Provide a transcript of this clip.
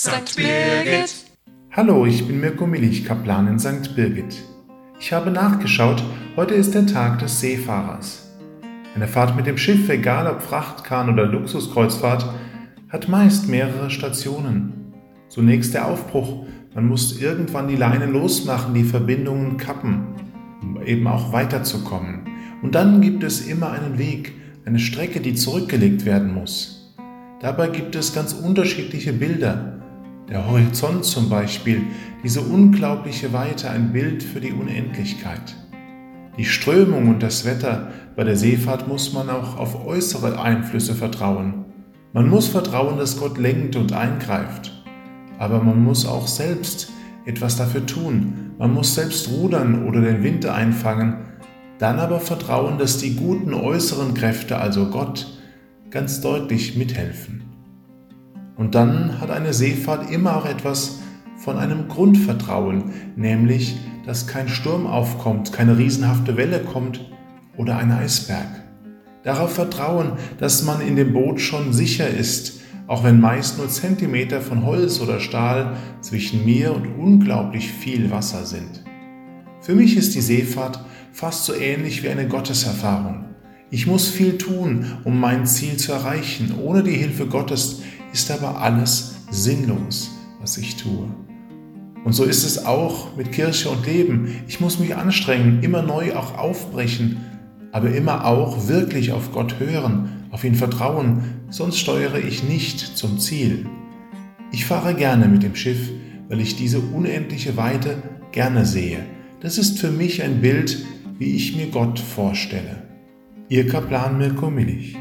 St. Birgit. Hallo, ich bin Mirko Millich, Kaplan in St. Birgit. Ich habe nachgeschaut, heute ist der Tag des Seefahrers. Eine Fahrt mit dem Schiff, egal ob Frachtkahn oder Luxuskreuzfahrt, hat meist mehrere Stationen. Zunächst der Aufbruch, man muss irgendwann die Leine losmachen, die Verbindungen kappen, um eben auch weiterzukommen. Und dann gibt es immer einen Weg, eine Strecke, die zurückgelegt werden muss. Dabei gibt es ganz unterschiedliche Bilder. Der Horizont zum Beispiel, diese unglaubliche Weite, ein Bild für die Unendlichkeit. Die Strömung und das Wetter, bei der Seefahrt muss man auch auf äußere Einflüsse vertrauen. Man muss vertrauen, dass Gott lenkt und eingreift. Aber man muss auch selbst etwas dafür tun. Man muss selbst rudern oder den Wind einfangen. Dann aber vertrauen, dass die guten äußeren Kräfte, also Gott, ganz deutlich mithelfen. Und dann hat eine Seefahrt immer auch etwas von einem Grundvertrauen, nämlich, dass kein Sturm aufkommt, keine riesenhafte Welle kommt oder ein Eisberg. Darauf vertrauen, dass man in dem Boot schon sicher ist, auch wenn meist nur Zentimeter von Holz oder Stahl zwischen mir und unglaublich viel Wasser sind. Für mich ist die Seefahrt fast so ähnlich wie eine Gotteserfahrung. Ich muss viel tun, um mein Ziel zu erreichen. Ohne die Hilfe Gottes ist aber alles sinnlos, was ich tue. Und so ist es auch mit Kirche und Leben. Ich muss mich anstrengen, immer neu auch aufbrechen, aber immer auch wirklich auf Gott hören, auf ihn vertrauen, sonst steuere ich nicht zum Ziel. Ich fahre gerne mit dem Schiff, weil ich diese unendliche Weite gerne sehe. Das ist für mich ein Bild, wie ich mir Gott vorstelle. Ihr Kaplan Mirko Millich.